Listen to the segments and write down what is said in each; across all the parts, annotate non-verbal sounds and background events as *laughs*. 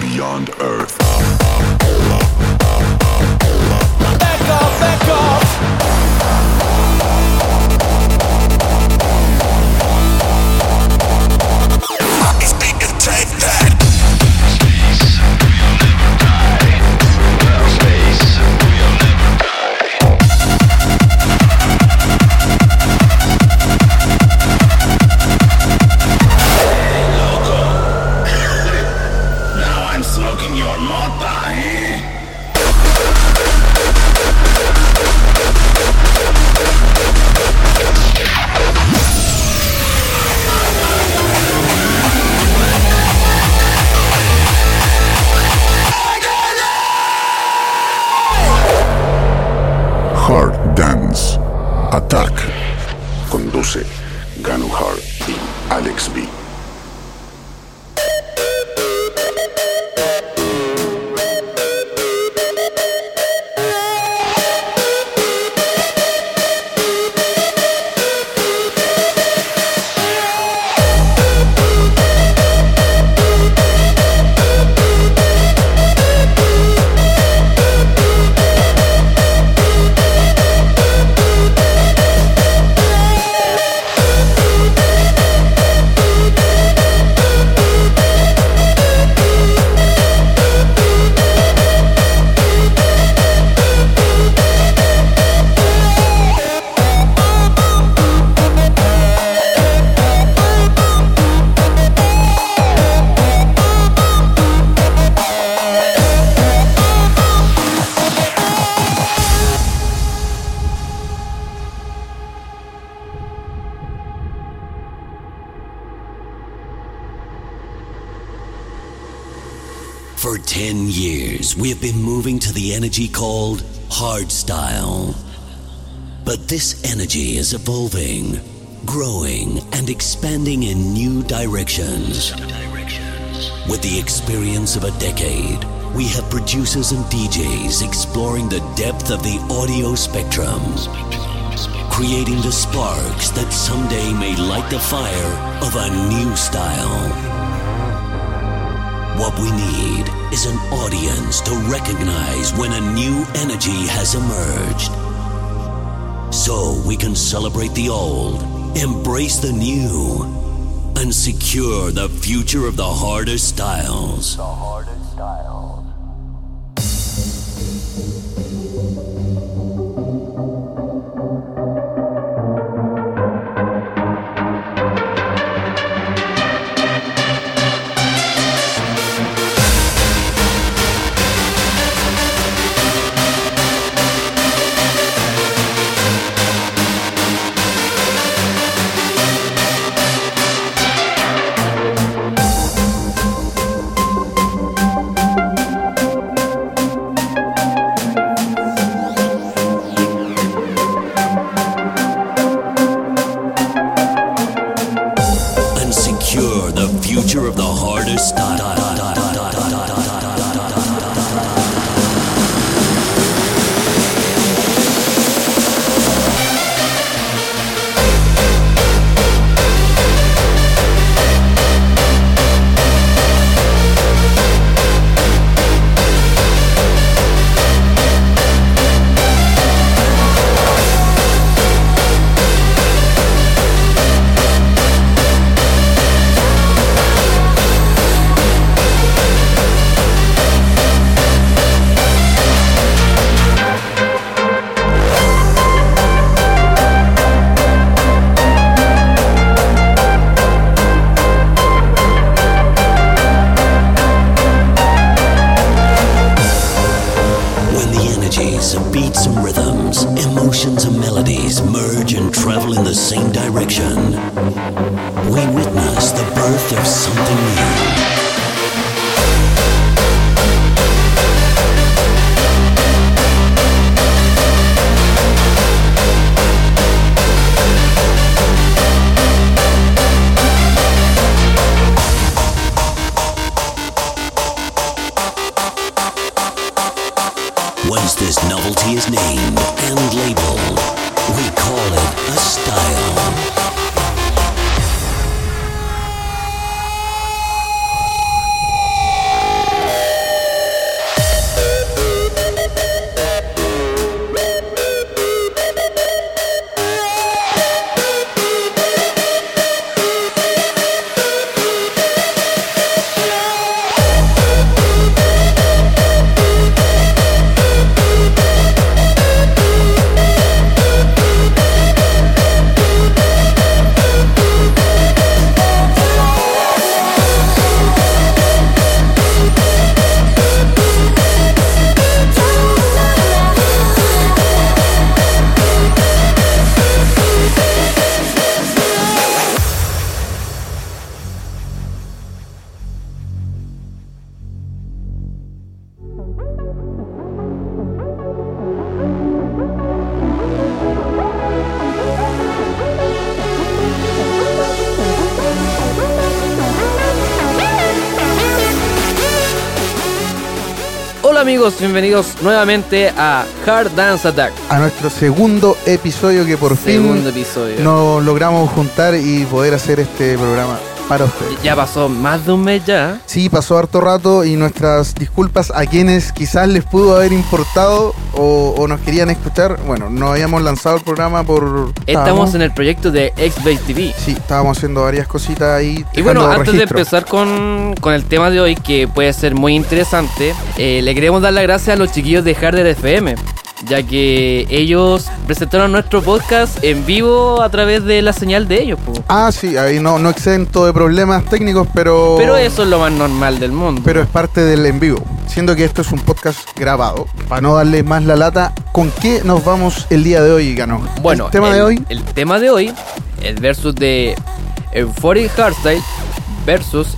beyond Earth. Back off, back off. But this energy is evolving, growing, and expanding in new directions. With the experience of a decade, we have producers and DJs exploring the depth of the audio spectrum, creating the sparks that someday may light the fire of a new style. What we need is an audience to recognize when a new energy has emerged. So we can celebrate the old, embrace the new, and secure the future of the harder styles. and energies of beats and rhythms, emotions and melodies merge and travel in the same direction, we witness the birth of something new. Bienvenidos nuevamente a Hard Dance Attack. A nuestro segundo episodio que por Segundo fin episodio. nos logramos juntar y poder hacer este programa para ustedes. Ya pasó más de un mes ya. Sí, pasó harto rato y nuestras disculpas a quienes quizás les pudo haber importado o, o nos querían escuchar. Bueno, no habíamos lanzado el programa por... Estamos en el proyecto de X-Base TV. Sí, estábamos haciendo varias cositas ahí. Y bueno, antes de empezar con, con el tema de hoy, que puede ser muy interesante, eh, le queremos dar las gracias a los chiquillos de Harder FM, ya que ellos presentaron nuestro podcast en vivo a través de la señal de ellos. po. Ah, sí, ahí no, no exento de problemas técnicos, pero... Pero eso es lo más normal del mundo. pero es parte del en vivo. Siendo que esto es un podcast grabado, para no darle más la lata, ¿con qué nos vamos el día de hoy, Gano? Bueno, el tema el, de hoy, El tema de hoy, el versus de Euphoric Hardstyle versus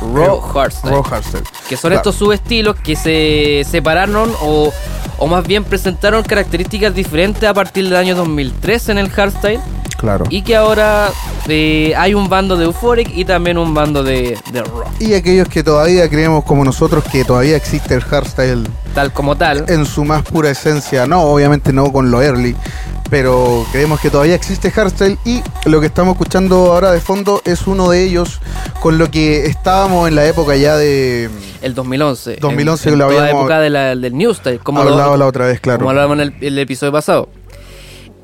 Raw Hardstyle. Raw Hardstyle. Que son Claro. estos subestilos que se separaron o, o más bien presentaron características diferentes a partir del año 2003 en el hardstyle Claro. y que ahora eh, hay un bando de Euphoric y también un bando de, de Raw, Y aquellos que todavía creemos como nosotros que todavía existe el hardstyle tal como tal. en su más pura esencia, no, obviamente no con lo early, pero creemos que todavía existe hardstyle y lo que estamos escuchando ahora de fondo es uno de ellos con lo que estábamos en la época ya de El 2011. 2011 en, en lo toda la habíamos época de la- del New Style. Como lo- hablado la otra vez, claro. Como hablábamos en el, el episodio pasado.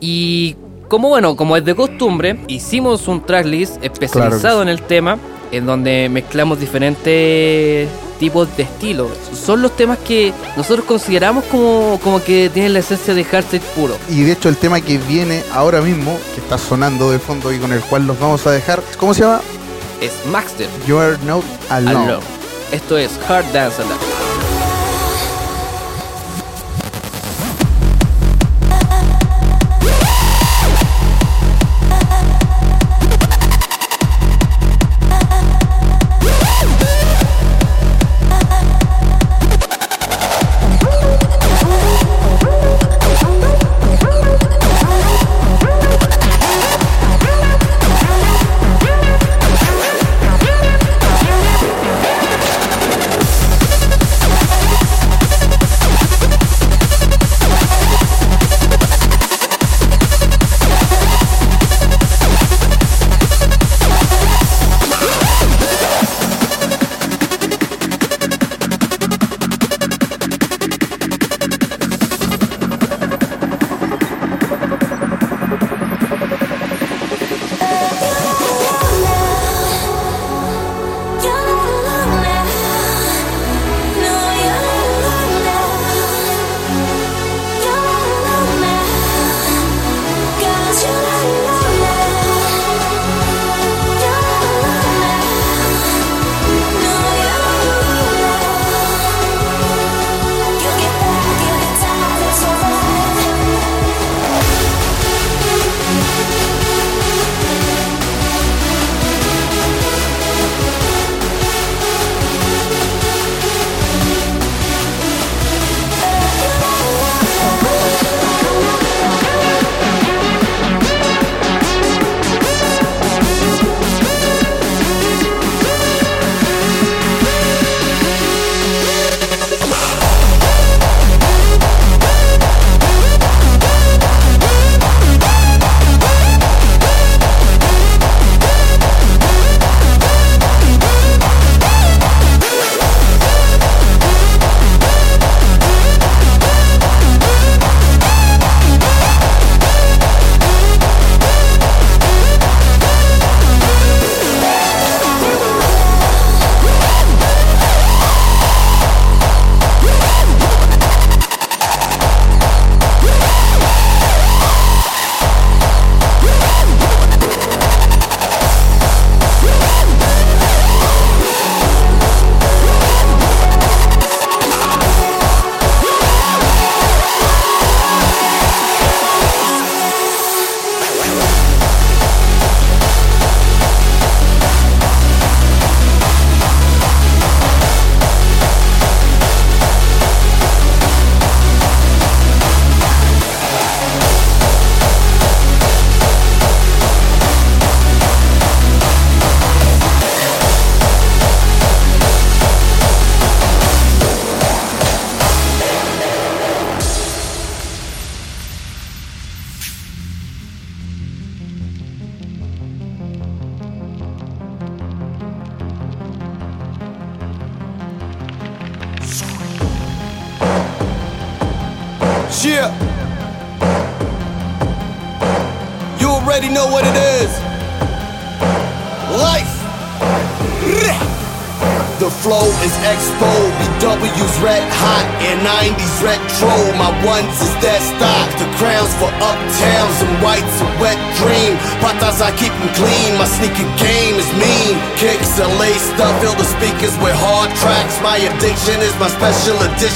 Y como bueno, como es de costumbre, hicimos un tracklist especializado Claro en el tema, en donde mezclamos diferentes tipos de estilos. Son los temas que nosotros consideramos como, como que tienen la esencia de hardstyle puro. Y de hecho el tema que viene ahora mismo, que está sonando de fondo y con el cual los vamos a dejar, ¿cómo se llama? Es Maxter You are not alone. Alone. Esto es Hard Dance.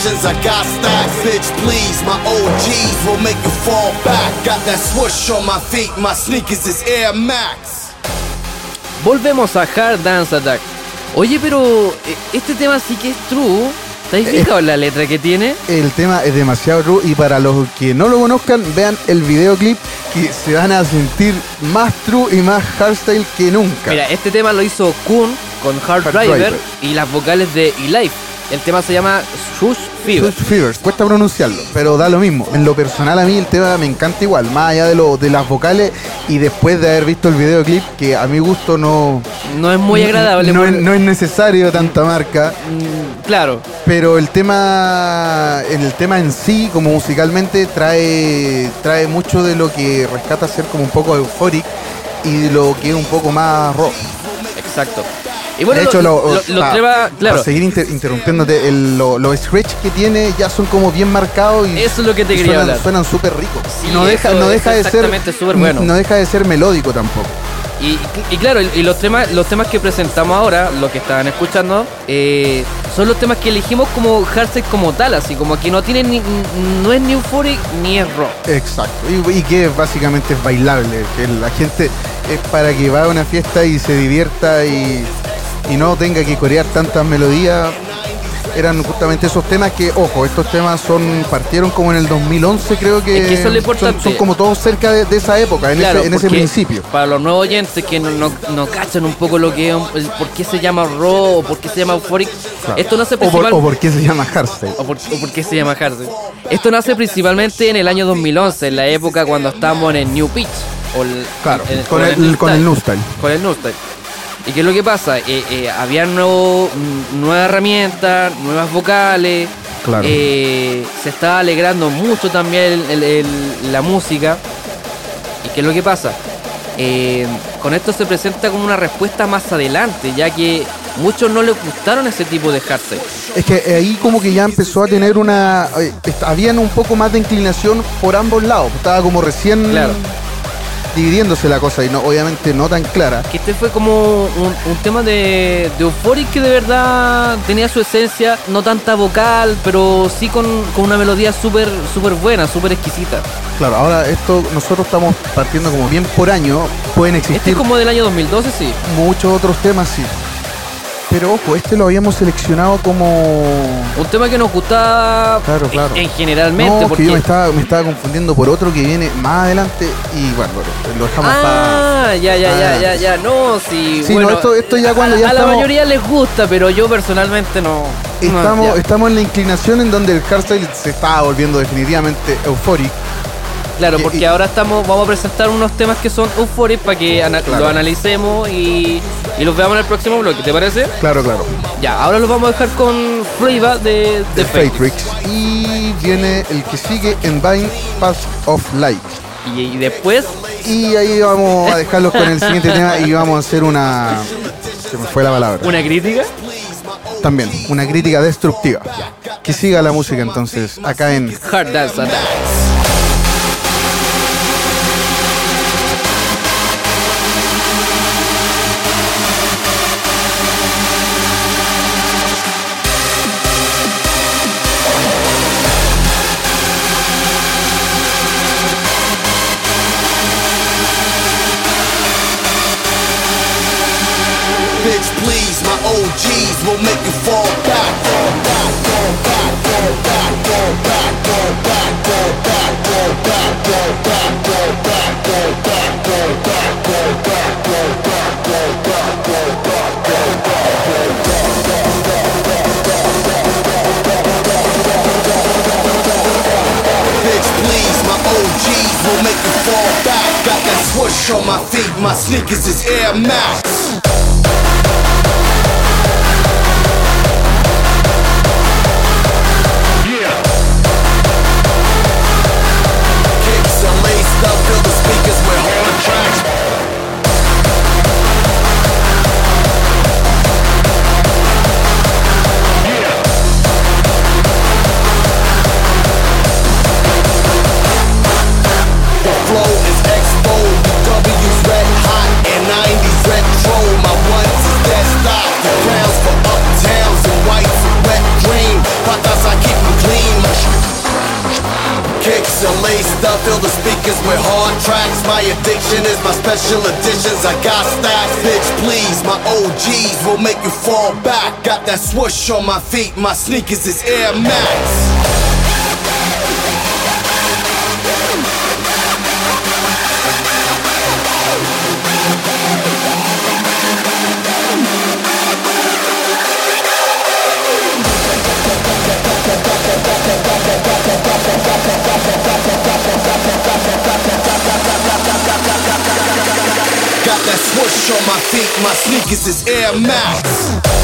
I got stacks, bitch. Please, my OGs will make you fall back. Got that swoosh on my feet. My sneakers is Air Max. Volvemos a Hard Dance Attack. Oye, pero eh, este tema sí que es true. ¿Te has fijado en la letra que tiene? El tema es demasiado true y para los que no lo conozcan, vean el videoclip que se van a sentir más true y más hardstyle que nunca. Mira, este tema lo hizo Kun con Hard, Hard Driver, Driver. y las vocales de E-Life. El tema se llama Shush Fever. Swift Fevers, cuesta pronunciarlo, pero da lo mismo. En lo personal a mí el tema me encanta igual, más allá de, lo, de las vocales y después de haber visto el videoclip, que a mi gusto no, No es muy agradable. no, por- no es necesario tanta marca, Mm, Claro, pero el tema, el tema en sí, como musicalmente, trae, trae mucho de lo que rescata ser como un poco euphoric y de lo que es un poco más rock. exacto. Y bueno, de hecho, lo- lo- pa- claro, para seguir inter- interrumpiéndote, el- los scratch que tiene ya son como bien marcados y eso es lo que te y quería suenan, hablar. suenan súper ricos. Sí, no deja, no de ser bueno. no deja de ser melódico tampoco. Y, y claro, y los temas, los temas que presentamos ahora, los que estaban escuchando, eh, son los temas que elegimos como hardstyle como tal, así como que no tienen ni, no es ni euphoric ni es rock. Exacto. Y, y que básicamente es bailable, que la gente es para que va a una fiesta y se divierta y, y no tenga que corear tantas melodías. Eran justamente esos temas que, ojo, estos temas son partieron como en el 2011, creo que, Es que eso es lo son- importante. Son, como todos cerca de, de esa época, en, Claro, ese, en ese principio. Para los nuevos oyentes que no, no, no cachan un poco lo que es, el por qué se llama rock o por qué se llama euphoric, Claro. esto nace o, por, o por qué se llama hardstyle. o por, o por qué se llama hardstyle. Esto nace principalmente en el año 2011, en la época cuando estábamos en el New Pitch. O el- Claro, con en el, con el New new style. con el Nustyle. ¿Y qué es lo que pasa? Eh, eh, había nuevo, mm, nuevas herramientas, nuevas vocales. Claro. eh, se estaba alegrando mucho también el- el- el- la música. ¿Y qué es lo que pasa? Eh, con esto se presenta como una respuesta más adelante, ya que muchos no les gustaron ese tipo de hardstyle. Es que ahí como que ya empezó a tener una... Habían un poco más de inclinación por ambos lados. Estaba como recién Claro. Dividiéndose la cosa y no, obviamente no tan clara. Que este fue como un, un tema de, de Euphoric que de verdad tenía su esencia, no tanta vocal, pero sí con, con una melodía súper súper buena, súper exquisita. Claro, ahora esto nosotros estamos partiendo como bien por año. Pueden Este existir es como del año 2012, sí. muchos otros temas, sí. Pero ojo, este lo habíamos seleccionado como... Un tema que nos gusta Claro, claro. en, en generalmente, no, que porque... yo me estaba, me estaba confundiendo por otro que viene más adelante y bueno, lo dejamos para... Ah, ya, ya, ya, Ah. ya, ya, no, sí. Sí, bueno, no, esto- esto ya cuando a, ya a la mayoría les gusta, pero yo personalmente no. Estamos, estamos en la inclinación en donde el hardstyle se está volviendo definitivamente euphoric. Claro, porque y- ahora estamos, vamos a presentar unos temas que son euphoric para que ana- Claro. lo analicemos y, y los veamos en el próximo bloque, ¿te parece? Claro, claro. Ya, ahora los vamos a dejar con Flavor de, de Fatrix. Y viene el que sigue en Vine Path of Light. Y, y después, Y ahí vamos a dejarlos con el siguiente tema y vamos a hacer una. Se me fue la palabra. una crítica. También, una crítica destructiva. Que siga la música entonces, acá en Hard Dance Attack. Sneakers is Air Max. That swoosh on my feet. My sneakers is Air Max. Got that swoosh on my feet, my sneakers is Air Max.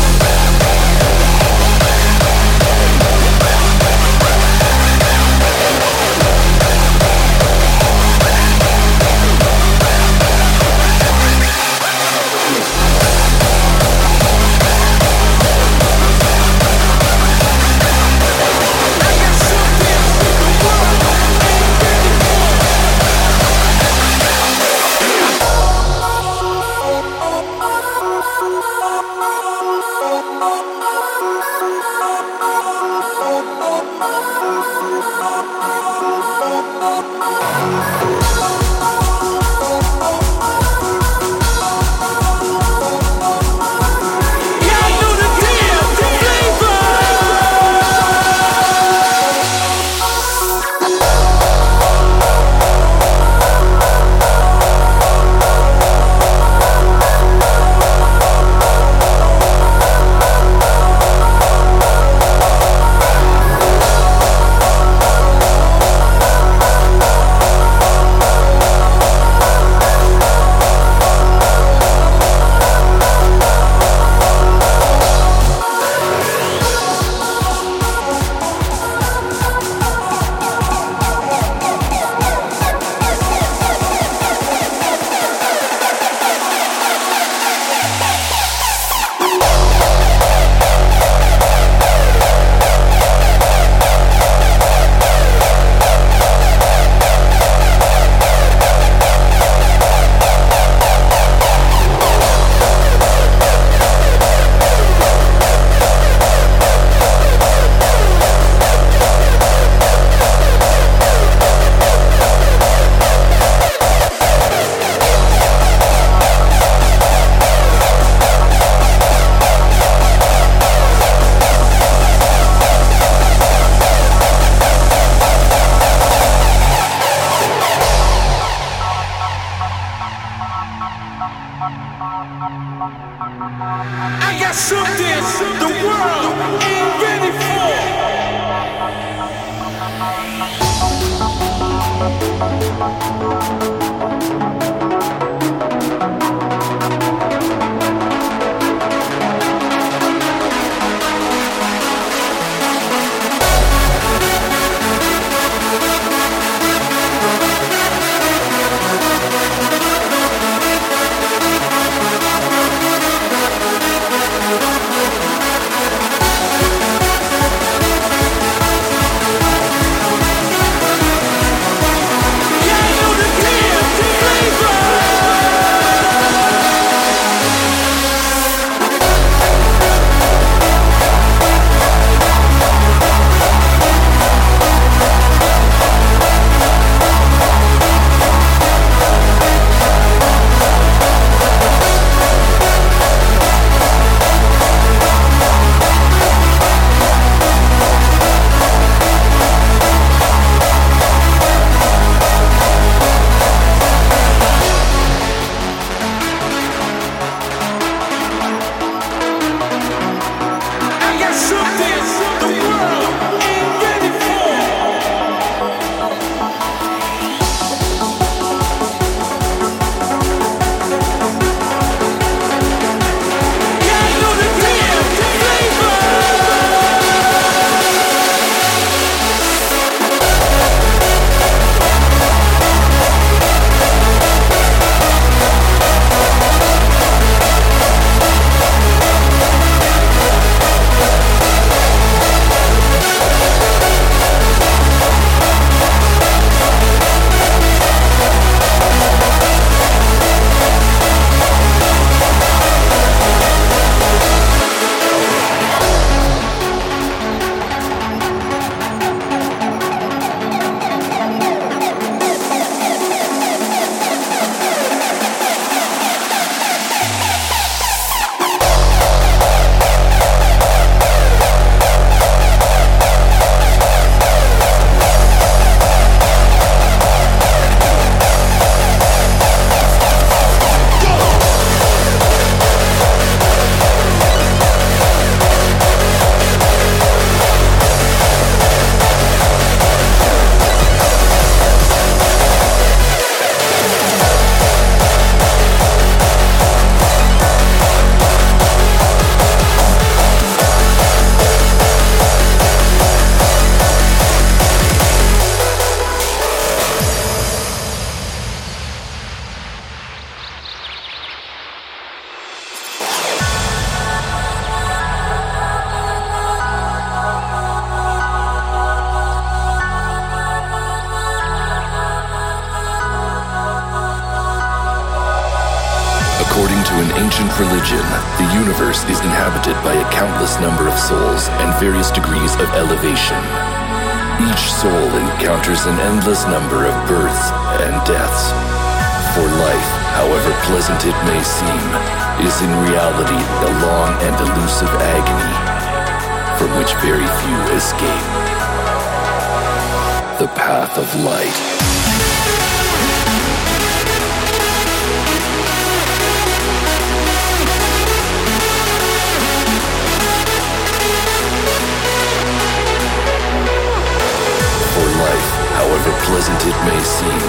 pleasant it may seem,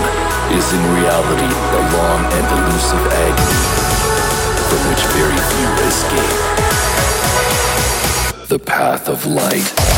is in reality a long and elusive agony from which very few escape. The path of light.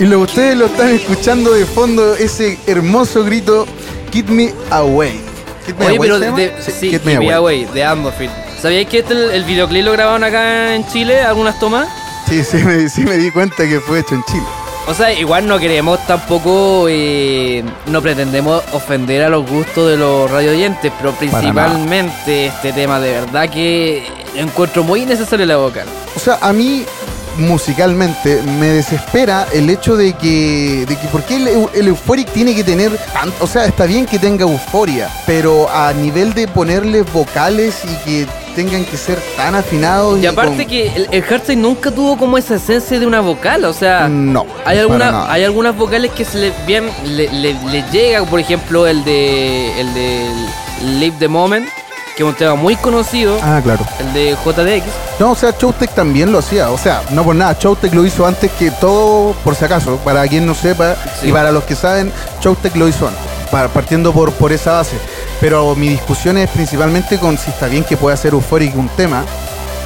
Y lo que ustedes lo están escuchando de fondo, ese hermoso grito, Keep Me Away. Keep Me Oye, Away pero de, Sí, sí, Me Away. Away, de Atmosphere. ¿Sabíais que este, el, el videoclip lo grabaron acá en Chile? ¿Algunas tomas? Sí, sí me, sí me di cuenta que fue hecho en Chile. O sea, igual no queremos tampoco, eh, no pretendemos ofender a los gustos de los radio oyentes, pero principalmente este tema de verdad que encuentro muy innecesario la vocal. O sea, a mí musicalmente me desespera el hecho de que, de que ¿por qué el, el Euphoric tiene que tener tanto? O sea, está bien que tenga euforia, pero a nivel de ponerle vocales y que tengan que ser tan afinados. Y aparte con- que el, el hardstyle nunca tuvo como esa esencia de una vocal, o sea, No. hay, alguna, hay algunas vocales que se le, bien le, le- le llega, por ejemplo el de el de Live the Moment, que es un tema muy conocido, Ah, claro. el de JDX. No, o sea, Chowtek también lo hacía. O sea, no por nada, Chowtek lo hizo antes que todo, por si acaso, para quien no sepa, Sí. y para los que saben, Chowtek lo hizo antes, para- partiendo por, por esa base. Pero mi discusión es principalmente con si está bien que pueda ser Euphoric un tema,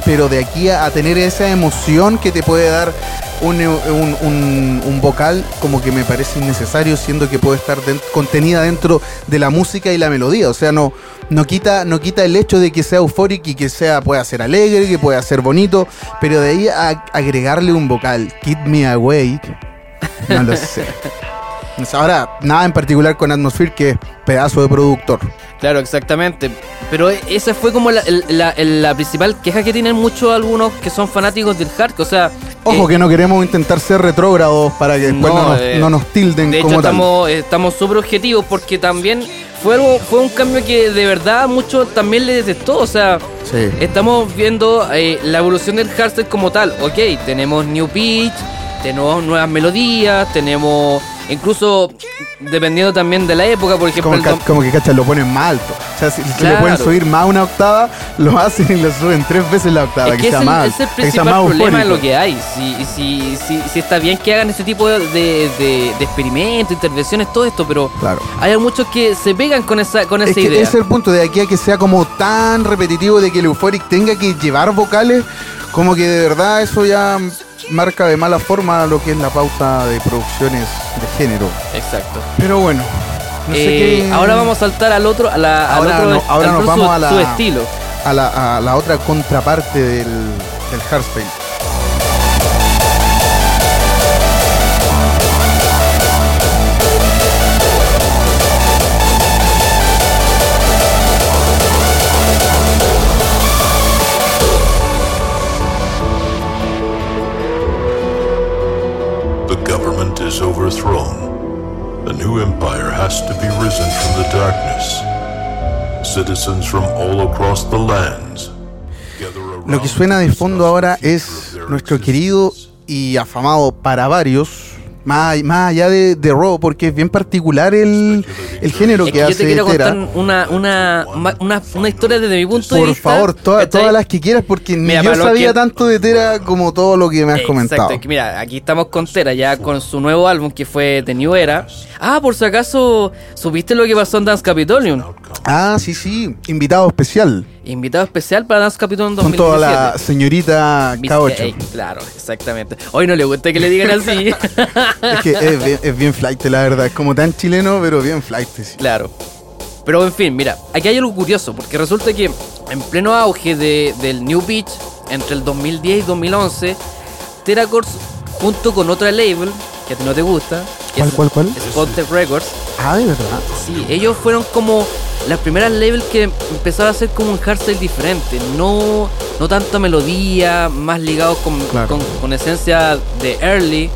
pero de aquí a, a tener esa emoción que te puede dar un, un- un- un vocal, como que me parece innecesario, siendo que puede estar den- contenida dentro de la música y la melodía. O sea, no, no, quita, no quita el hecho de que sea Euphoric y que sea, pueda ser alegre, que pueda ser bonito, pero de ahí a agregarle un vocal, Keep Me Awake, no lo sé. *laughs* Ahora, nada en particular con Atmosphere, que es pedazo de productor. Claro, exactamente. Pero esa fue como la, principal queja que tienen muchos algunos que son fanáticos del hardcore. O sea, Ojo eh, que no queremos intentar ser retrógrados para que después no, No, nos, eh, no nos tilden De hecho, como tal. estamos, estamos súper objetivos porque también fue algo, fue un cambio que de verdad mucho también le detestó. O sea, Sí. estamos viendo eh, la evolución del hardstyle como tal. Ok, tenemos new pitch, tenemos nuevas melodías, tenemos incluso dependiendo también de la época, por ejemplo, Como, dom- como que cachas, lo ponen más alto. O sea, si, si le Claro. pueden subir más una octava, lo hacen y lo suben tres veces la octava. Es que sea ese más, es el que sea principal más problema de lo que hay. Si, si, si, si está bien que hagan ese tipo de, de, de- de experimentos, intervenciones, todo esto, pero Claro. hay muchos que se pegan con esa, con esa Es que idea. ese es el punto de aquí a que sea como tan repetitivo de que el Euphoric tenga que llevar vocales, como que de verdad eso ya marca de mala forma lo que es la pauta de producciones de género. Exacto. Pero bueno, no sé Eh, qué- Ahora vamos a saltar al otro, a la, al Ahora otro, no- ahora al nos vamos su, a la- su estilo. a la, a la otra contraparte del, del hardstyle. Lo que suena de fondo ahora es nuestro querido y afamado para varios, más, más allá de, de Raw, porque es bien particular el, el género Es que que yo hace te quiero Tera. contar una, una, una, una historia desde mi punto de Por vista. favor, toda- todas las que quieras, porque ni Mira, yo sabía que- tanto de Tera como todo lo que me has Exacto, comentado. que mira, aquí estamos con Tera ya con su nuevo álbum que fue The New Era. Ah, por si acaso, ¿supiste lo que pasó en Dance Capitolium? Ah, sí, sí, invitado especial, Invitado especial para Dance con 2017. toda la señorita Viste, K8. ey, claro, exactamente. Hoy no le gusta que le digan así. *laughs* Es que es bien, es bien flight, la verdad. Es como tan chileno, pero bien flight. sí. Claro. Pero en fin, mira, aquí hay algo curioso, porque resulta que en pleno auge de- del New Beach, entre el 2010 y 2011, Teracords, junto con otra label, que a ti no te gusta, que ¿Cuál, es cuál, cuál? Spotted Records, Ah, de verdad. sí, ellos fueron como las primeras labels que empezaron a hacer como un hardstyle diferente, no, no tanta melodía, más ligados con, Claro. con, con esencia de early.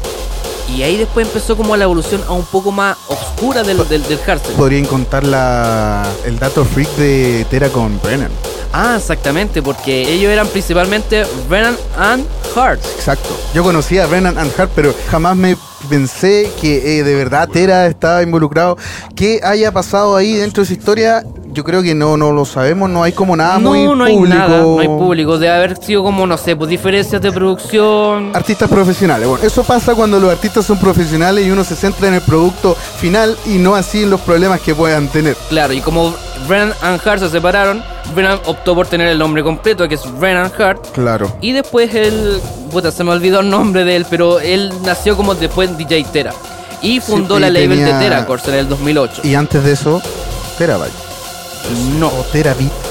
Y ahí después empezó como la evolución a un poco más oscura del, del, del hardstyle. Podrían contar la, el dato freak de Tera con Brennan. Ah, exactamente, porque ellos eran principalmente Brennan and Hart. Exacto. Yo conocía a Brennan and Hart, pero jamás me pensé que eh, de verdad Tera estaba involucrado. ¿Qué haya pasado ahí dentro de esa historia? Yo creo que no, no lo sabemos, no hay como nada no, muy no hay público. nada, no hay público. Debe haber sido como, no sé, pues diferencias de producción. Artistas profesionales. Bueno, eso pasa cuando los artistas son profesionales y uno se centra en el producto final y no así en los problemas que puedan tener. Claro, y como Brennan and Hart se separaron, Brennan optó por tener el nombre completo, que es Brennan Hart. Claro. Y después él, puta, se me olvidó el nombre de él, pero él nació como después DJ Tera. Y fundó Sí, la y label tenía- de Teracords en el 2008. Y antes de eso, Terabyte. No, O Terabit.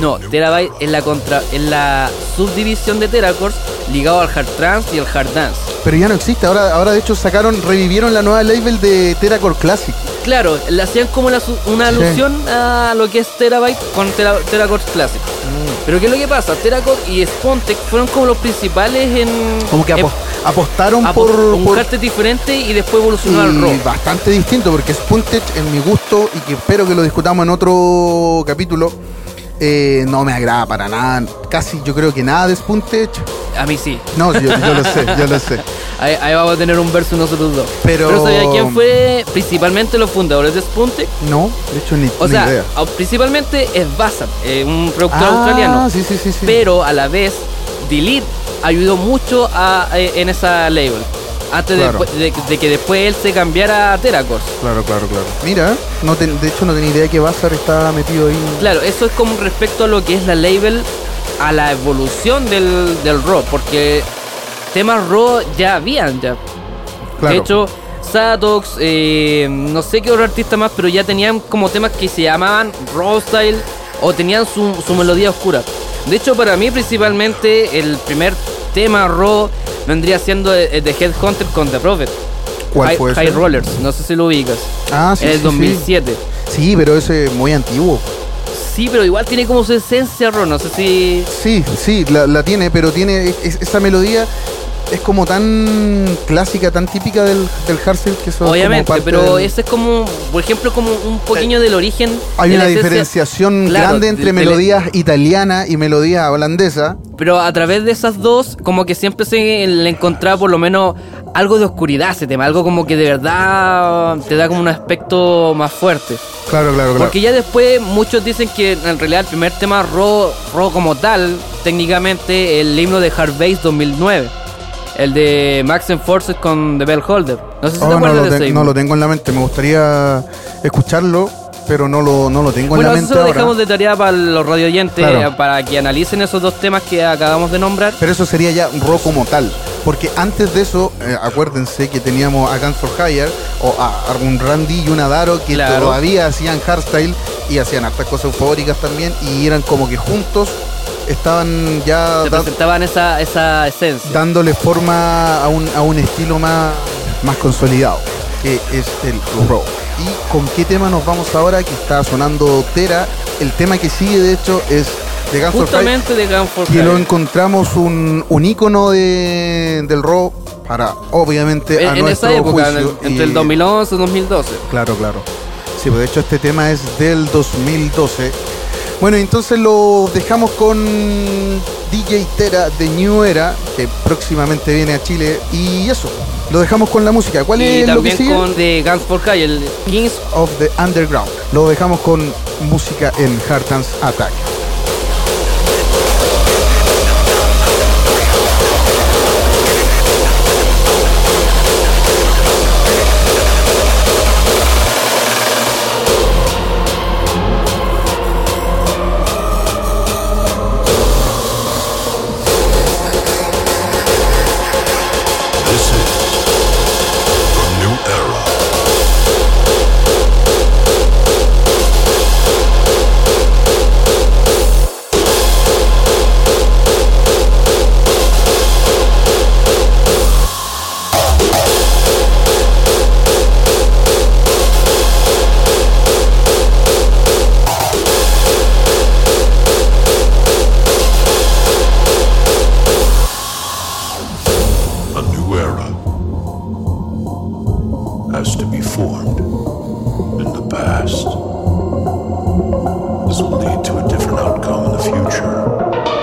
No, Terabyte es la, contra, es la subdivisión de Teracords ligado al hard trance y el hard dance. Pero ya no existe. Ahora, ahora de hecho sacaron, revivieron la nueva label de Teracore Classic. Claro, le hacían como la una Sí. alusión a lo que es Terabyte con Tera, Teracords Classic. Mm. Pero ¿qué es lo que pasa? Teracore y Spontech fueron como los principales en... Como que en- apostaron apo- por, un por diferente y después evolucionó al rock. bastante distinto porque Spuntech en mi gusto y que espero que lo discutamos en otro capítulo eh, no me agrada para nada casi yo creo que nada de Spuntech A mí sí. no yo, yo lo sé yo lo sé *laughs* Ahí, ahí vamos a tener un verso nosotros dos. Pero- ¿sabía quién fue principalmente los fundadores de Spuntech? no de hecho ni, O ni sea, idea principalmente es Bassam, eh, un productor ah australiano. sí sí sí sí Pero a la vez, Delete ayudó mucho a- eh, en esa label. Antes de- Claro. de, de que después él se cambiara a Teracords. claro claro claro mira no ten- de hecho no tenía idea que Bazar estaba metido ahí Claro, eso es como respecto a lo que es la label, a la evolución del, del rock, porque temas rock ya habían ya. claro De hecho, Satox, eh, no sé qué otro artista más, pero ya tenían como temas que se llamaban raw style o tenían su, su melodía oscura. De hecho, para mí principalmente el primer tema raw vendría siendo el de Headhunter con The Prophet. ¿Cuál High, fue ese? High Rollers, no sé si lo ubicas. ah sí el sí, sí. 2007. sí pero ese es muy antiguo Sí, pero igual tiene como su esencia raw, no sé si... Sí, sí, la, la tiene, pero tiene es- esa melodía es como tan clásica, tan típica del, del hardstyle que eso es como Obviamente, parte pero del- ese es como, por ejemplo, como un pequeño del origen. hay de una diferenciación Claro, grande de- entre de melodías italianas y melodías holandesas. Pero a través de esas dos, como que siempre se le encontraba por lo menos algo de oscuridad a ese tema, algo como que de verdad te da como un aspecto más fuerte. Claro, claro, claro. Porque ya después muchos dicen que en realidad el primer tema raw, raw como tal, técnicamente el himno de Hard Bass 2009. El de Max Forces con The Bell Holder. No sé si Oh, te acuerdas lo de ese no lo tengo en la mente, me gustaría escucharlo, pero no lo, no lo tengo Bueno, en la eso mente se lo ahora. dejamos de tarea para los radio oyentes, Claro. eh, para que analicen esos dos temas que acabamos de nombrar. Pero eso sería ya rock como tal. Porque antes de eso, eh, acuérdense que teníamos a Guns for Hire o a, un Randy y un Adaro que Claro. todavía hacían hardstyle y hacían hartas cosas eufóricas también y eran como que juntos estaban ya Se da- presentaban esa, esa esencia. dándole forma a un, a un estilo más, más consolidado, que es el rock. ¿Y con qué tema nos vamos ahora? Que está sonando Tera. El tema que sigue, de hecho, es de Guns Justamente de Gun for que lo encontramos un, un ícono de, del rock para obviamente a En, en nuestro esa época, en el- juicio, entre y- el 2011 y 2012. Claro, claro. Sí, pues de hecho este tema es del 2012. Bueno, entonces lo dejamos con DJ Tera de New Era, que próximamente viene a Chile. Y eso, lo dejamos con la música. ¿Cuál Y es lo que también sigue? con The Guns for Hire, el Kings of the Underground. Lo dejamos con música en Hard Dance Attack. A new era has to be formed in the past. This will lead to a different outcome in the future.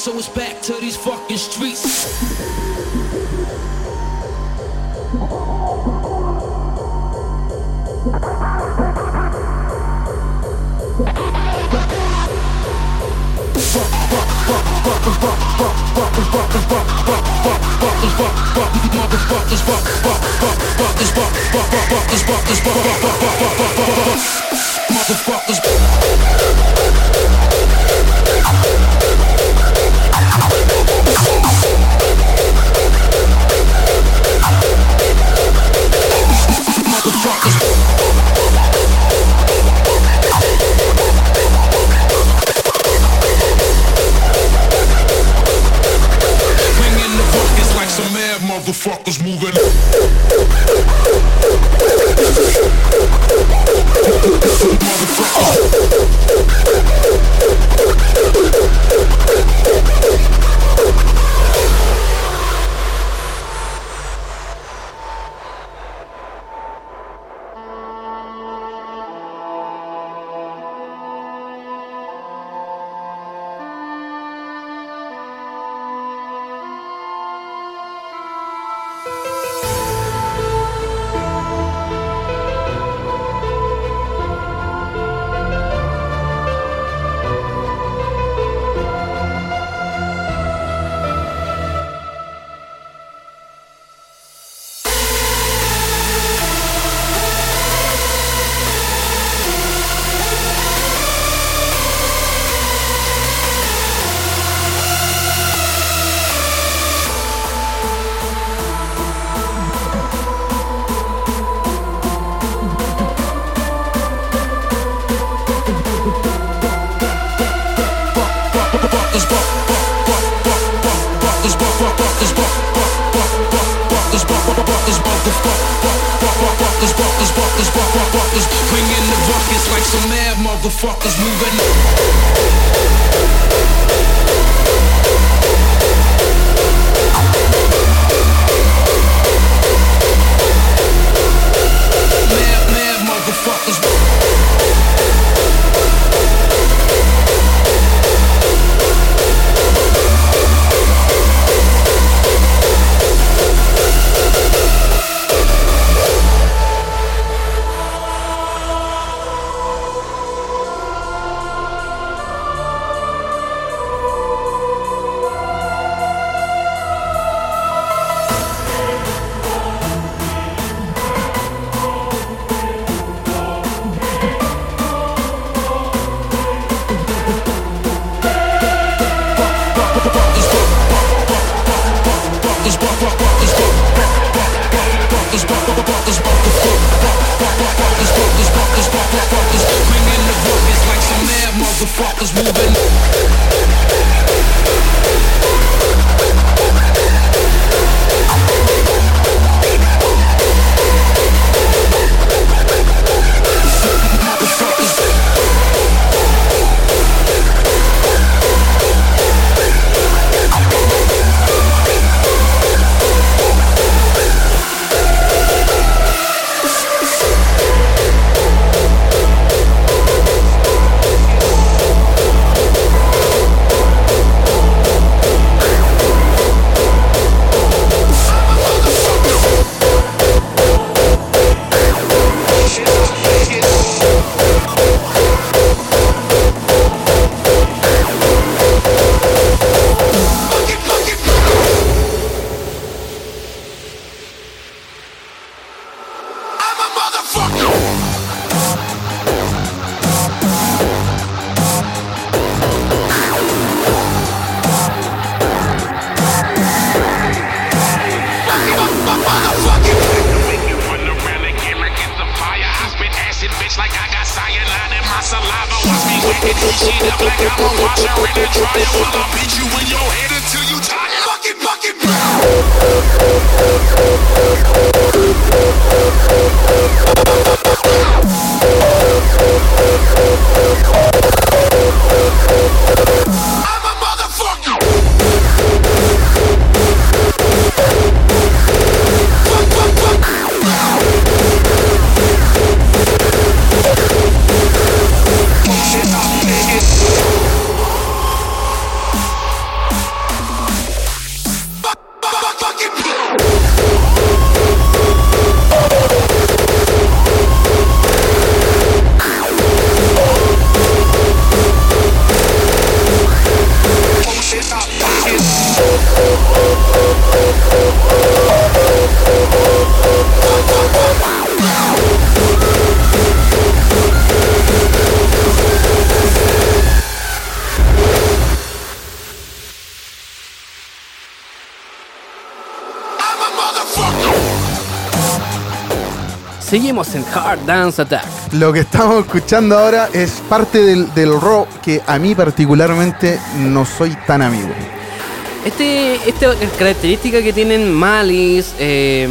so it's back to these fucking streets. Motherfuckers motherfuckers moving. saliva. Watch me whack it, this shit up like I'm a washer in a dryer. While I beat you in your head until you tired. Fuck fucking fuck it. Seguimos en Hard Dance Attack. Lo que estamos escuchando ahora es parte del, del rock que a mí particularmente no soy tan amigo. Este, esta característica que tienen Malice, eh,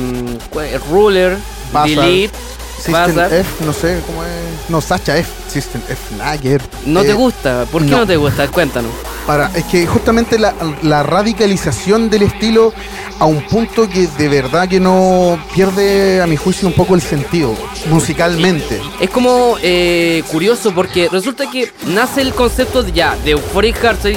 Ruler, Bazar, Delete, System F, no sé cómo es. No, Sacha F, System F, Nagger. no te Eh, gusta. ¿Por qué no, no. te gusta? Cuéntanos. Para, es que justamente la, la radicalización del estilo a un punto que de verdad que no pierde a mi juicio un poco el sentido musicalmente. Es como eh, curioso porque resulta que nace el concepto de ya de Euphoric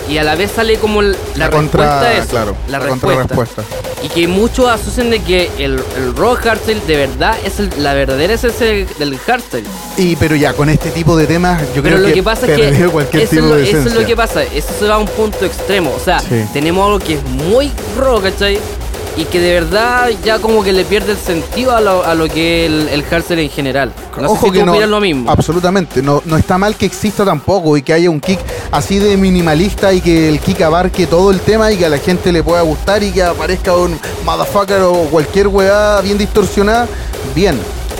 y a la vez sale como la, respuesta a eso, claro, la, la respuesta. Y que muchos asocian de que el, el rock hardstyle de verdad es el- la verdadera esencia del hardstyle. Y pero ya con este tipo de temas yo Pero creo lo que, que pasa es que cualquier eso, es tipo lo, de eso es lo que pasa, eso se va a un punto extremo. O sea, Sí. tenemos algo que es muy rock, ¿cachai? Y que de verdad ya como que le pierde el sentido a lo, a lo que el, el en general. No sé Ojo si que no, lo mismo. absolutamente, no, no está mal que exista tampoco y que haya un kick así de minimalista y que el kick abarque todo el tema y que a la gente le pueda gustar y que aparezca un motherfucker o cualquier weá bien distorsionada, bien,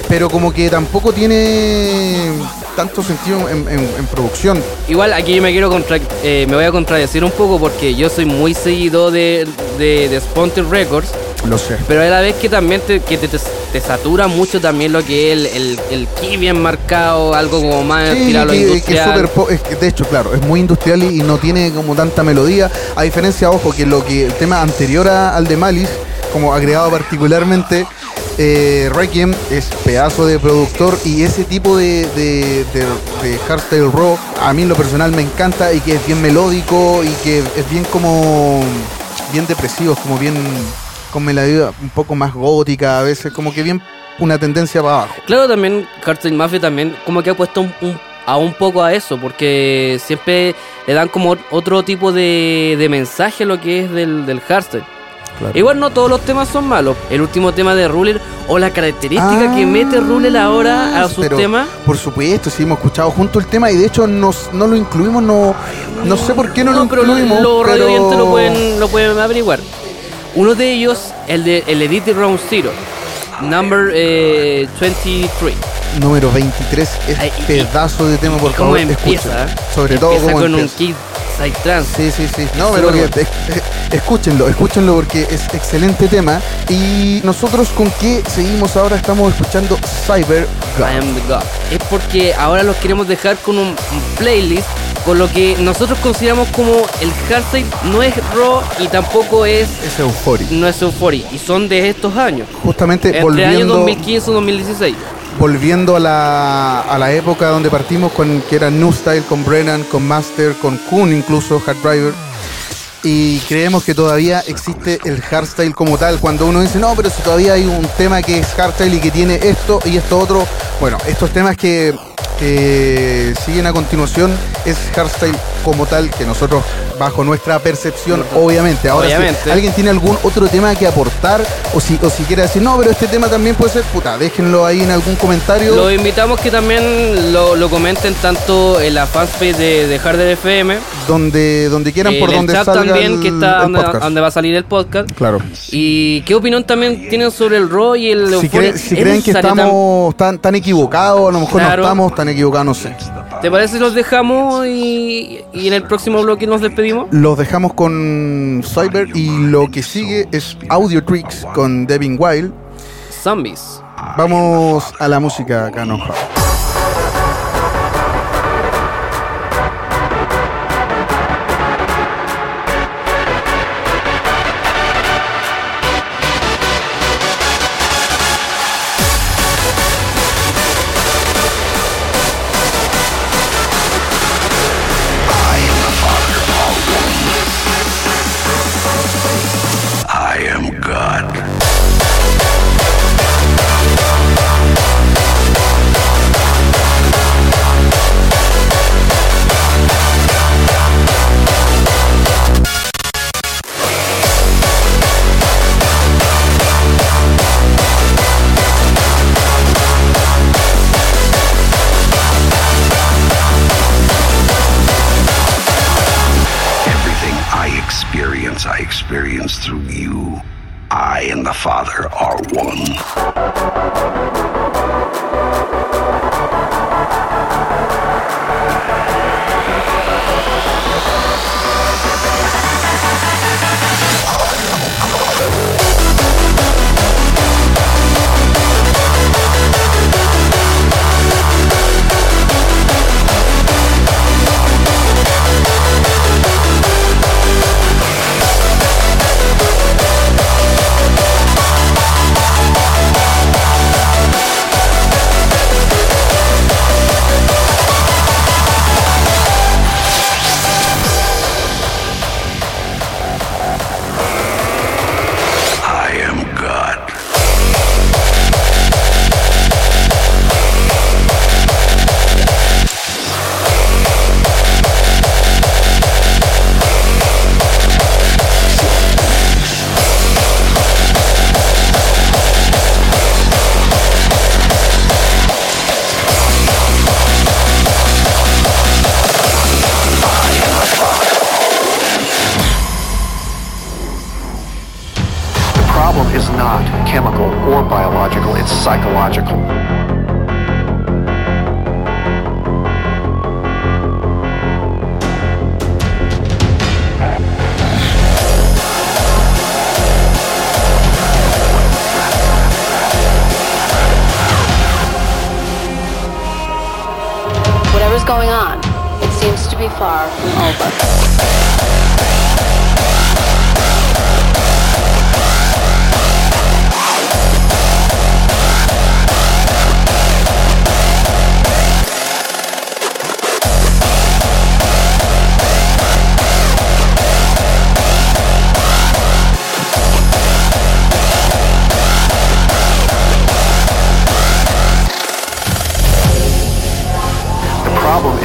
pero como que tampoco tiene tanto sentido en, en- en producción. Igual aquí me quiero contra- eh, me voy a contradecir un poco porque yo soy muy seguidor de, de, de Records Lo sé. Pero a la vez que también te, que te, te- te satura mucho también lo que es el, el, el ki bien marcado, algo como más Sí, tirado que- industrial. súper po- es que, de hecho, claro, es muy industrial y, y no tiene como tanta melodía. A diferencia, ojo, que lo que el tema anterior a- al de Malice, como agregado particularmente, eh, Requiem es pedazo de productor y ese tipo de, de, de, hardstyle rock a mí en lo personal me encanta y que es bien melódico y que es bien como bien depresivo, es como bien con melodía un poco más gótica a veces, como que bien una tendencia para abajo. Claro, también Cartel Mafia también como que ha puesto un- a un poco a eso, porque siempre le dan como otro tipo de, de mensaje a lo que es del, del hardstyle. Claro. Igual no todos los temas son malos. El último tema de Ruler o la característica Ah, que mete Ruler ahora a sus temas. Por supuesto, sí hemos escuchado junto el tema y de hecho nos, no lo incluimos, no, no sé por qué no, lo pero incluimos. los pero- lo pueden, lo pueden averiguar. Uno de ellos, el de el Edit Round Zero, number eh, 23. Número 23 es Ay, y- pedazo de tema, por ¿Y cómo favor, empieza? escuchen. Sobre todo empieza con empieza. un kid psytrance. Sí, sí, sí. No, pero que, escúchenlo, escúchenlo porque es excelente tema. Y nosotros con qué seguimos ahora estamos escuchando Cyber God. I am the God. Es porque ahora los queremos dejar con un, playlist con lo que nosotros consideramos como el hardstyle no es raw y tampoco es Es Euphoria. no es euphoria y son de estos años. Justamente Entre volviendo, 2015 y 2016. Volviendo a la, a la época donde partimos con que era New Style, con Brennan, con Master, con Kun incluso, Hard Driver. Y creemos que todavía existe el hardstyle como tal. Cuando uno dice, no, pero si todavía hay un tema que es hardstyle y que tiene esto y esto otro. Bueno, estos temas que siguen a continuación es hardstyle como tal, que nosotros, bajo nuestra percepción, obviamente. Ahora, si alguien tiene algún otro tema que aportar, o si, o si quiere decir, no, pero este tema también puede ser, puta, déjenlo ahí en algún comentario. Los invitamos que también lo, lo comenten tanto en la fanpage de, de Harder FM, donde, donde quieran, por en el donde chat salga también, el, que está el donde, va a salir el podcast. Claro. ¿Y qué opinión también tienen sobre el raw y el Si, creen- si ¿Es creen que estamos tan, tan equivocados, a lo mejor Claro. no estamos tan equivocados, no sé. ¿Te parece si los dejamos y, y en el próximo bloque nos despedimos? Los dejamos con Cyber y lo que sigue es Audio Tricks con Devin Wild. Zombies. Vamos a la música Hub. I experience through you. I and the Father are one.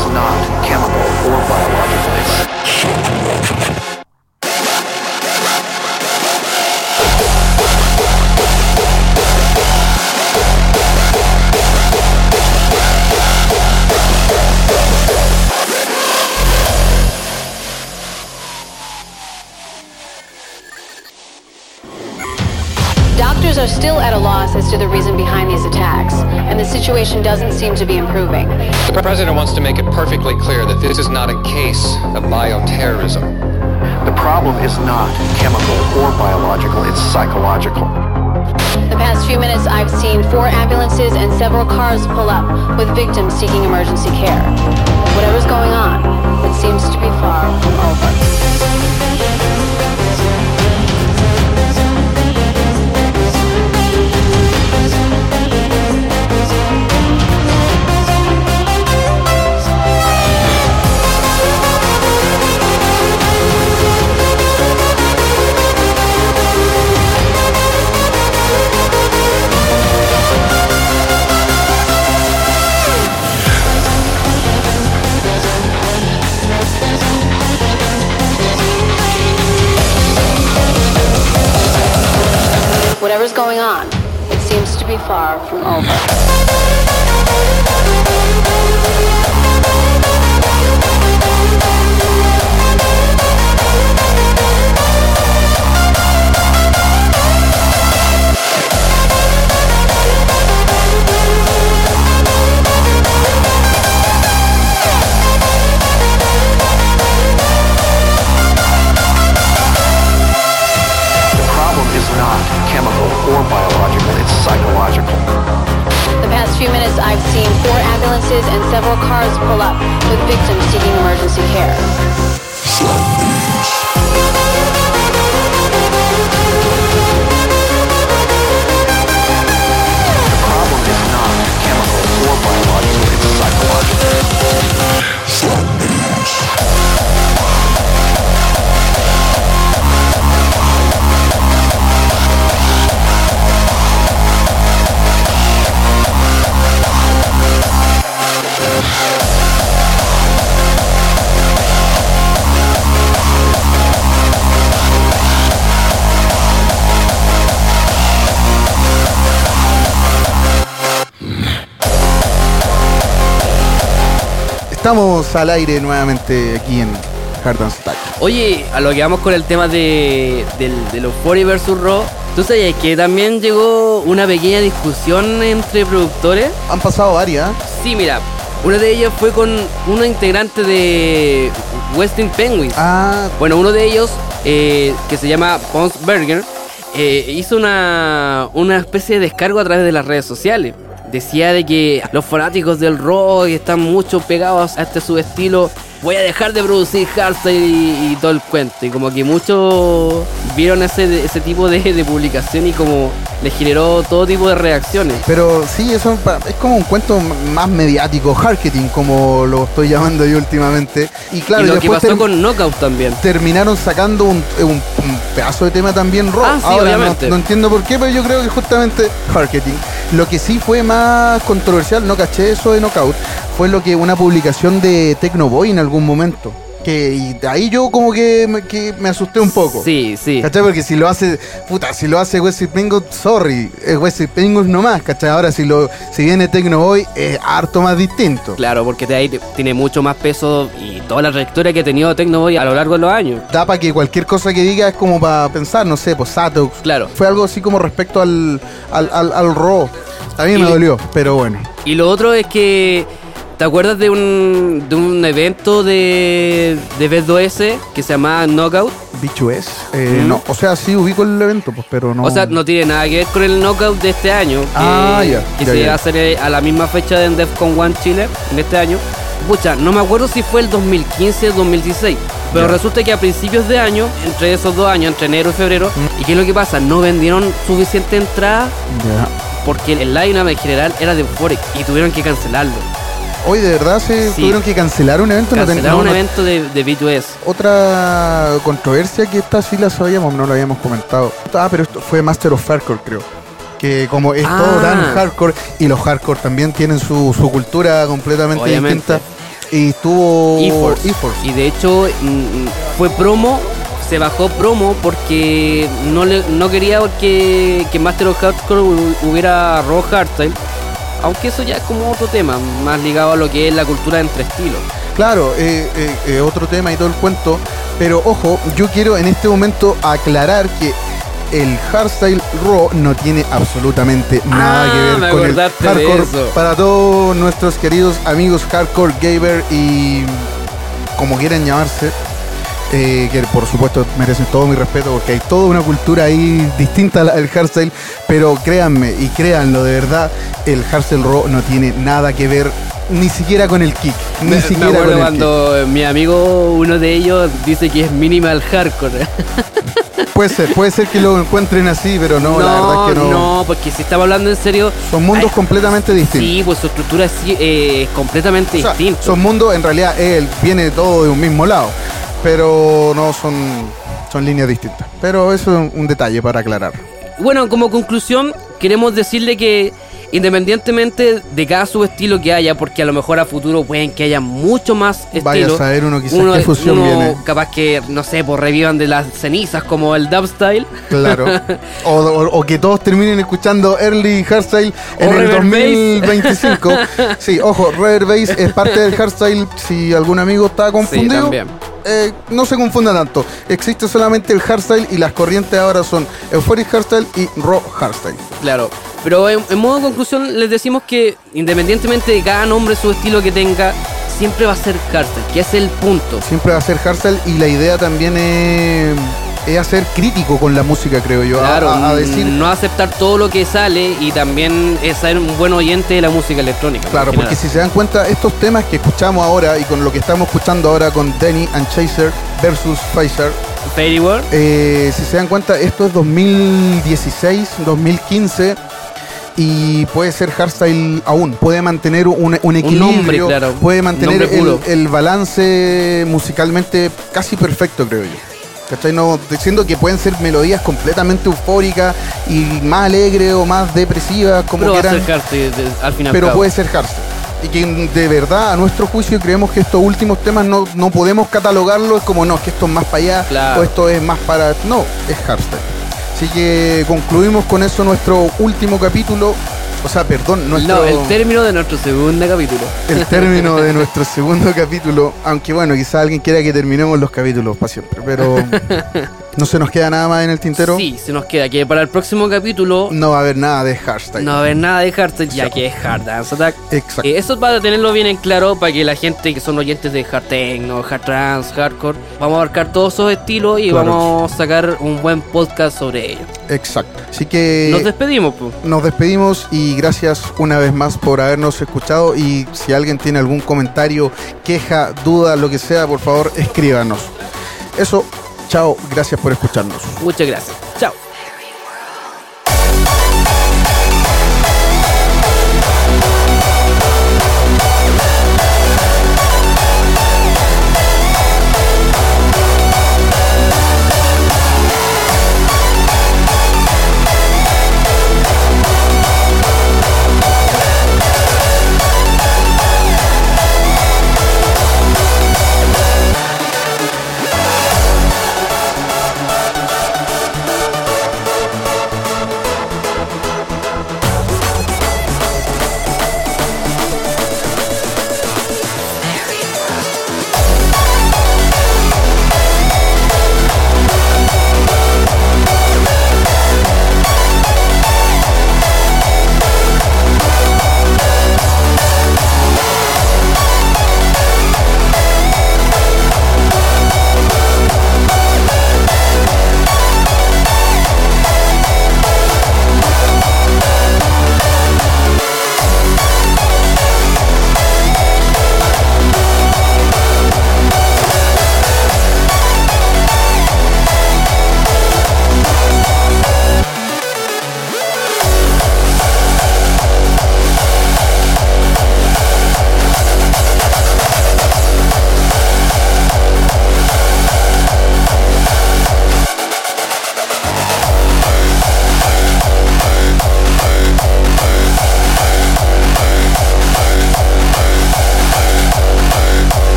Is not chemical or biological. Still at a loss as to the reason behind these attacks, and the situation doesn't seem to be improving. The president wants to make it perfectly clear that this is not a case of bioterrorism. the problem is not chemical or biological. It's psychological. The past few minutes, I've seen four ambulances and several cars pull up with victims seeking emergency care. Whatever's going on, it seems to be far from over. Whatever's going on, it seems to be far from over. Few minutes, I've seen four ambulances and several cars pull up with victims seeking emergency care. Estamos al aire nuevamente aquí en Hard Attack. Oye, a lo que vamos con el tema de, del, de los 40 vs Raw, ¿tú sabías que también llegó una pequeña discusión entre productores? Han pasado varias. Sí, mira, una de ellas fue con uno integrante de Westing Penguins. Ah, Bueno, uno de ellos, eh, que se llama Pons Berger, eh, hizo una, una especie de descargo a través de las redes sociales. Decía de que los fanáticos del rock están mucho pegados a este subestilo. Voy a dejar de producir hardstyle y, todo el cuento. Y como que muchos vieron ese, ese tipo de, de publicación y como les generó todo tipo de reacciones. pero sí, eso es como un cuento más mediático, marketing, como lo estoy llamando yo últimamente. Y claro, y lo que pasó con Knockout también. terminaron sacando un, un- un pedazo de tema también rock. Ah, sí, Ahora, no- obviamente. No, entiendo por qué, pero yo creo que justamente marketing. Lo que sí fue más controversial, no caché eso de Knockout, fue lo que una publicación de Tecnoboy en algún momento. Que y ahí yo como que me, que me asusté un poco. Sí, sí. ¿Cachai? Porque si lo hace, puta, si lo hace Wesley Penguins, sorry, es Wesley Penguins nomás, ¿cachai? Ahora si lo si viene Tecnoboy es harto más distinto. Claro, porque de ahí tiene mucho más peso y toda la trayectoria que ha tenido Tecnoboy a lo largo de los años. Da para que cualquier cosa que diga es como para pensar, no sé, pues Satox. Claro. Fue algo así como respecto al, al, al, al Raw. A mí Y- me dolió, pero bueno. Y lo otro es que. ¿Te acuerdas de un, de un evento de, de Best 2S que se llamaba Knockout? Bicho es. Eh, Mm. No, o sea, sí ubico el evento, pues, pero no. O sea, no tiene nada que ver con el Knockout de este año. Que, Ah, ya, que ya, se ya. va a hacer a la misma fecha de Defcon 1 Chile en este año. pucha, no me acuerdo si fue el 2015 o 2016. Pero resulta que a principios de año, entre esos dos años, entre enero y febrero, Mm. ¿y qué es lo que pasa? No vendieron suficiente entrada porque el line-up en general era de Euphoric y tuvieron que cancelarlo. Hoy de verdad se Sí. tuvieron que cancelar un evento. Cancelaron no, un evento de, de B2S. Otra controversia que esta sí la sabíamos, no la habíamos comentado. Ah, pero esto fue Master of Hardcore, creo. Que como es todo Ah. tan hardcore y los hardcore también tienen su, su cultura completamente Obviamente. distinta. Y estuvo eForce. Y de hecho mm, fue promo, se bajó promo porque no le, no quería que, que Master of Hardcore hu- hubiera Raw Hardstyle. Aunque eso ya es como otro tema, más ligado a lo que es la cultura entre estilos. Claro, eh, eh, eh, otro tema y todo el cuento. Pero ojo, yo quiero en este momento aclarar que el hardstyle raw no tiene absolutamente nada Ah, que ver con el hardcore. Para todos nuestros queridos amigos hardcore gamer y como quieran llamarse, eh, que por supuesto merecen todo mi respeto porque hay toda una cultura ahí distinta al hardstyle, pero créanme y créanlo de verdad, el hardstyle raw no tiene nada que ver ni siquiera con el kick, ni Me, me siquiera acuerdo con el kick. cuando mi amigo, uno de ellos, dice que es minimal hardcore. *laughs* Puede ser, puede ser que lo encuentren así, pero no, la verdad es que no. no, porque si estamos hablando en serio. Son mundos completamente distintos. Sí, pues su estructura es eh, completamente O sea, distinta. son mundos, en realidad, él viene todo de un mismo lado, pero no son, son líneas distintas. Pero eso es un, un detalle para aclarar. Bueno, como conclusión, queremos decirle que independientemente de cada subestilo que haya, porque a lo mejor a futuro pueden que haya mucho más estilos. Vaya a saber uno quizás qué fusión uno viene. capaz que, no sé, pues revivan de las cenizas como el dubstyle. Claro. *laughs* O, o- o que todos terminen escuchando Early Hardstyle en el Reverb Bass. 2025. *laughs* Sí, ojo, Reverb Bass es parte del Hardstyle. Si algún amigo está confundido, también. Eh, no se confunda tanto. Existe solamente el Hardstyle y las corrientes ahora son Euphoric Hardstyle y Raw Hardstyle. Claro. Pero en, en modo de conclusión les decimos que independientemente de cada nombre, su estilo que tenga, siempre va a ser hardstyle, que es el punto. Siempre va a ser Hardstyle y la idea también es, es hacer crítico con la música, creo yo. A- Claro, a, a decir, no aceptar todo lo que sale y también es ser un buen oyente de la música electrónica. Claro, porque si se dan cuenta, estos temas que escuchamos ahora y con lo que estamos escuchando ahora con Denny and Chaser versus Pfizer, Fairy World, eh, si se dan cuenta, esto es 2016, 2015 y puede ser hardstyle aún, puede mantener un, un equilibrio, nombre, claro, puede mantener el balance musicalmente casi perfecto, creo yo. ¿Cachai? No, diciendo que pueden ser melodías completamente eufóricas y más alegres o más depresivas, como pero va a quieran ser de- al final. pero puede ser hardstyle. Y que de verdad, a nuestro juicio, creemos que estos últimos temas no, no podemos catalogarlos como no, que esto es más para allá Claro. o esto es más para. No, es hardstyle. Así que concluimos con eso nuestro último capítulo. O sea, perdón, nuestro, No, el término de nuestro segundo capítulo. el término de *laughs* nuestro segundo capítulo. Aunque bueno, quizá alguien quiera que terminemos los capítulos para siempre, pero *laughs* no se nos queda nada más en el tintero. Sí, se nos queda que para el próximo capítulo No va a haber nada de hardstyle. no va a haber nada de hardstyle, ya que es Hard Dance Attack. Exacto. Eh, eso para tenerlo bien en claro, para que la gente que son oyentes de hard techno, hard trance, hardcore, vamos a abarcar todos esos estilos y Claro. vamos a sacar un buen podcast sobre ellos. Exacto. Así que Nos despedimos, pues. Nos despedimos y gracias una vez más por habernos escuchado y si alguien tiene algún comentario, queja, duda, lo que sea, por favor escríbanos. Eso, Chao, gracias por escucharnos. Muchas gracias. Chao.